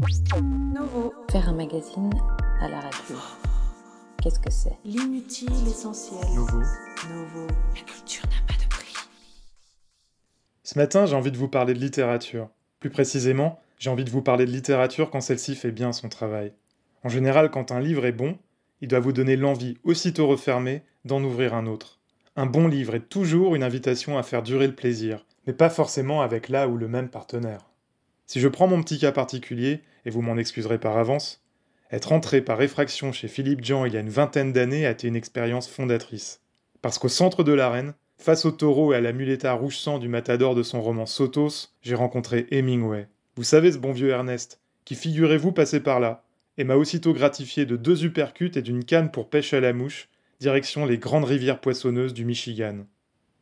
Novo. Faire un magazine à la radio. Qu'est-ce que c'est? L'inutile essentiel. Nouveau. Novo. La culture n'a pas de prix. Ce matin, j'ai envie de vous parler de littérature. Plus précisément, j'ai envie de vous parler de littérature quand celle-ci fait bien son travail. En général, quand un livre est bon, il doit vous donner l'envie, aussitôt refermé, d'en ouvrir un autre. Un bon livre est toujours une invitation à faire durer le plaisir, mais pas forcément avec là ou le même partenaire. Si je prends mon petit cas particulier, et vous m'en excuserez par avance, être entré par effraction chez Philippe Jean il y a une vingtaine d'années a été une expérience fondatrice. Parce qu'au centre de l'arène, face au taureau et à la muleta rouge sang du matador de son roman Sotos, j'ai rencontré Hemingway. Vous savez ce bon vieux Ernest, qui figurez-vous passait par là, et m'a aussitôt gratifié de deux uppercuts et d'une canne pour pêche à la mouche, direction les grandes rivières poissonneuses du Michigan.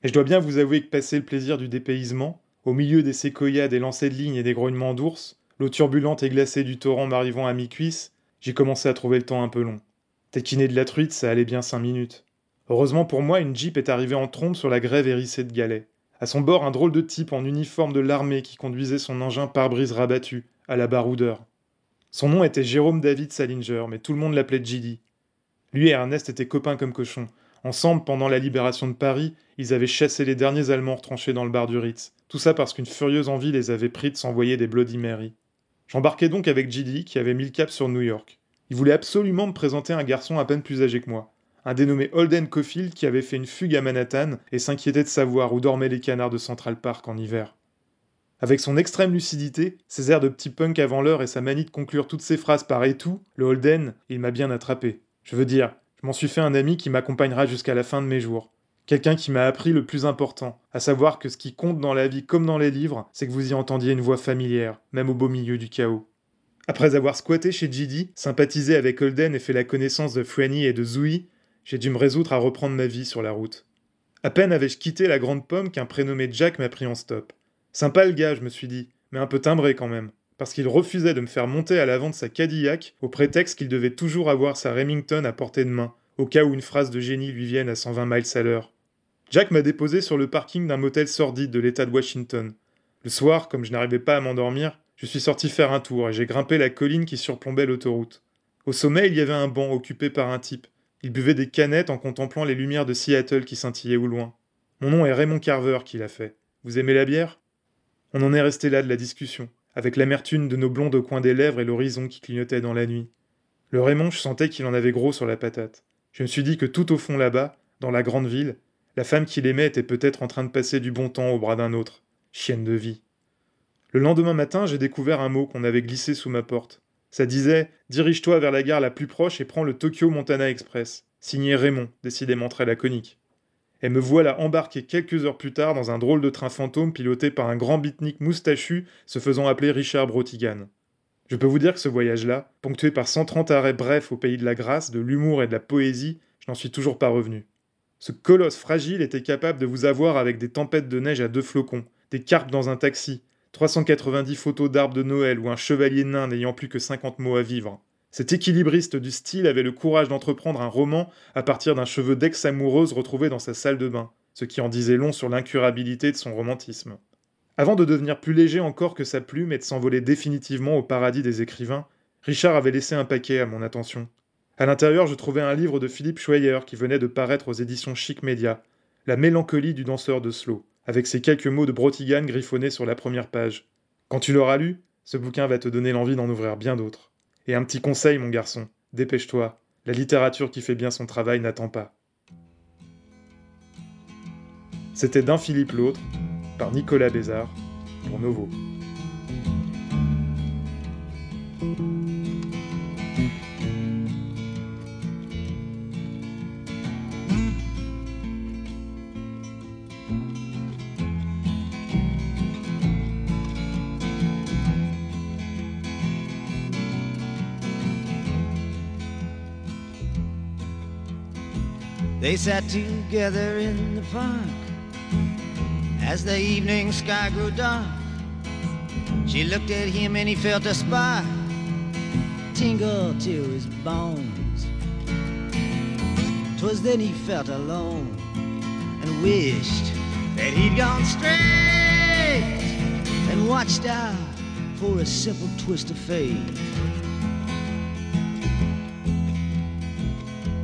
Et je dois bien vous avouer que passer le plaisir du dépaysement, au milieu des séquoias, des lancers de lignes et des grognements d'ours, l'eau turbulente et glacée du torrent m'arrivant à mi-cuisse, j'ai commencé à trouver le temps un peu long. Taquiner de la truite, ça allait bien cinq minutes. Heureusement pour moi, une jeep est arrivée en trombe sur la grève hérissée de galets. À son bord, un drôle de type en uniforme de l'armée qui conduisait son engin pare-brise rabattu, à la baroudeur. Son nom était Jérôme David Salinger, mais tout le monde l'appelait Gilly. Lui et Ernest étaient copains comme cochons. Ensemble, pendant la libération de Paris, ils avaient chassé les derniers Allemands retranchés dans le bar du Ritz. Tout ça parce qu'une furieuse envie les avait pris de s'envoyer des Bloody Mary. J'embarquais donc avec Gilly, qui avait mis le cap sur New York. Il voulait absolument me présenter un garçon à peine plus âgé que moi. Un dénommé Holden Caulfield qui avait fait une fugue à Manhattan et s'inquiétait de savoir où dormaient les canards de Central Park en hiver. Avec son extrême lucidité, ses airs de petit punk avant l'heure et sa manie de conclure toutes ses phrases par et tout, le Holden, il m'a bien attrapé. Je veux dire, m'en suis fait un ami qui m'accompagnera jusqu'à la fin de mes jours. Quelqu'un qui m'a appris le plus important, à savoir que ce qui compte dans la vie comme dans les livres, c'est que vous y entendiez une voix familière, même au beau milieu du chaos. Après avoir squatté chez Gidi, sympathisé avec Holden et fait la connaissance de Franny et de Zoui, j'ai dû me résoudre à reprendre ma vie sur la route. À peine avais-je quitté la grande pomme qu'un prénommé Jack m'a pris en stop. Sympa le gars, je me suis dit, mais un peu timbré quand même, parce qu'il refusait de me faire monter à l'avant de sa Cadillac au prétexte qu'il devait toujours avoir sa Remington à portée de main, au cas où une phrase de génie lui vienne à 120 miles à l'heure. Jack m'a déposé sur le parking d'un motel sordide de l'État de Washington. Le soir, comme je n'arrivais pas à m'endormir, je suis sorti faire un tour et j'ai grimpé la colline qui surplombait l'autoroute. Au sommet, il y avait un banc occupé par un type. Il buvait des canettes en contemplant les lumières de Seattle qui scintillaient au loin. Mon nom est Raymond Carver qui l'a fait. Vous aimez la bière? On en est resté là de la discussion, avec l'amertume de nos blondes au coin des lèvres et l'horizon qui clignotait dans la nuit. Le Raymond, je sentais qu'il en avait gros sur la patate. Je me suis dit que tout au fond là-bas, dans la grande ville, la femme qu'il aimait était peut-être en train de passer du bon temps au bras d'un autre. Chienne de vie. Le lendemain matin, j'ai découvert un mot qu'on avait glissé sous ma porte. Ça disait Dirige-toi vers la gare la plus proche et prends le Tokyo Montana Express. Signé Raymond, décidément très laconique. Et me voilà embarqué quelques heures plus tard dans un drôle de train fantôme piloté par un grand bitnik moustachu se faisant appeler Richard Brotigan. Je peux vous dire que ce voyage-là, ponctué par 130 arrêts brefs au pays de la grâce, de l'humour et de la poésie, je n'en suis toujours pas revenu. Ce colosse fragile était capable de vous avoir avec des tempêtes de neige à deux flocons, des carpes dans un taxi, 390 photos d'arbres de Noël ou un chevalier nain n'ayant plus que 50 mots à vivre. Cet équilibriste du style avait le courage d'entreprendre un roman à partir d'un cheveu d'ex-amoureuse retrouvé dans sa salle de bain, ce qui en disait long sur l'incurabilité de son romantisme. Avant de devenir plus léger encore que sa plume et de s'envoler définitivement au paradis des écrivains, Richard avait laissé un paquet à mon attention. À l'intérieur, je trouvais un livre de Philippe Schweyer qui venait de paraître aux éditions Chic Media, La mélancolie du danseur de slow, avec ces quelques mots de Brotigan griffonnés sur la première page. Quand tu l'auras lu, ce bouquin va te donner l'envie d'en ouvrir bien d'autres. Et un petit conseil, mon garçon, dépêche-toi, la littérature qui fait bien son travail n'attend pas. C'était D'un Philippe l'autre, par Nicolas Bézard, pour Novo. They sat together in the park as the evening sky grew dark. She looked at him and he felt a spark tingle to his bones. Twas then he felt alone and wished that he'd gone straight and watched out for a simple twist of fate.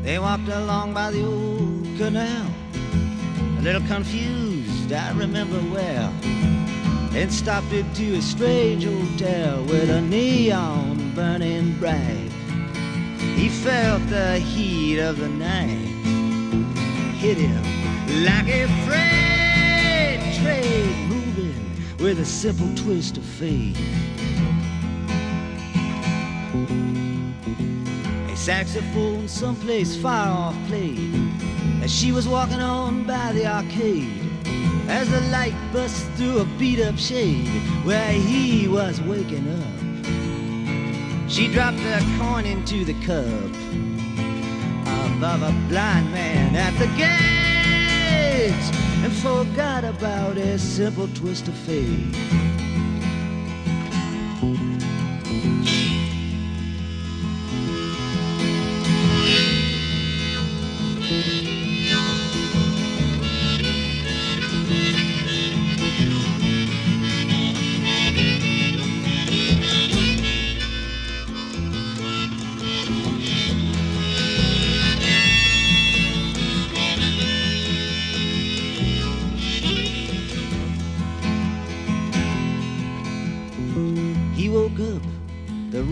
They walked along by the old canal, a little confused, I remember well. Then stopped into a strange hotel with a neon burning bright. He felt the heat of the night hit him like a freight train moving with a simple twist of fate. Saxophone someplace far off played as she was walking on by the arcade. As the light bust through a beat up shade where he was waking up, she dropped a coin into the cup above a blind man at the gates and forgot about a simple twist of fate.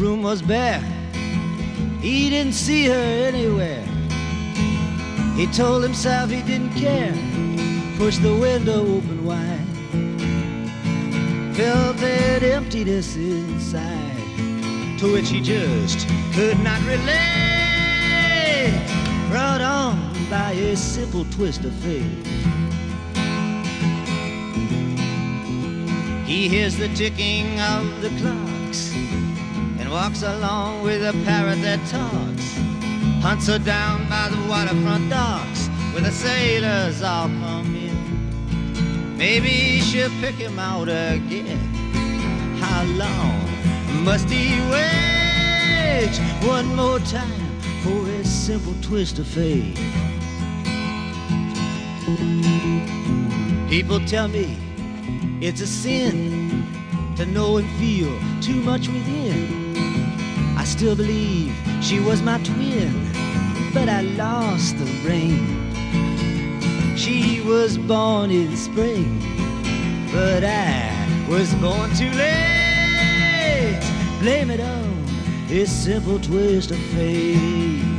Room was bare. He didn't see her anywhere. He told himself he didn't care. Pushed the window open wide. Felt that emptiness inside, to which he just could not relate. Brought on by a simple twist of fate. He hears the ticking of the clocks walks along with a parrot that talks. Hunts her down by the waterfront docks where the sailors all come in. Maybe she'll pick him out again. How long must he wait one more time for a simple twist of fate? People tell me it's a sin to know and feel too much within. I still believe she was my twin, but I lost the ring. She was born in spring, but I was born too late. Blame it on a simple twist of fate.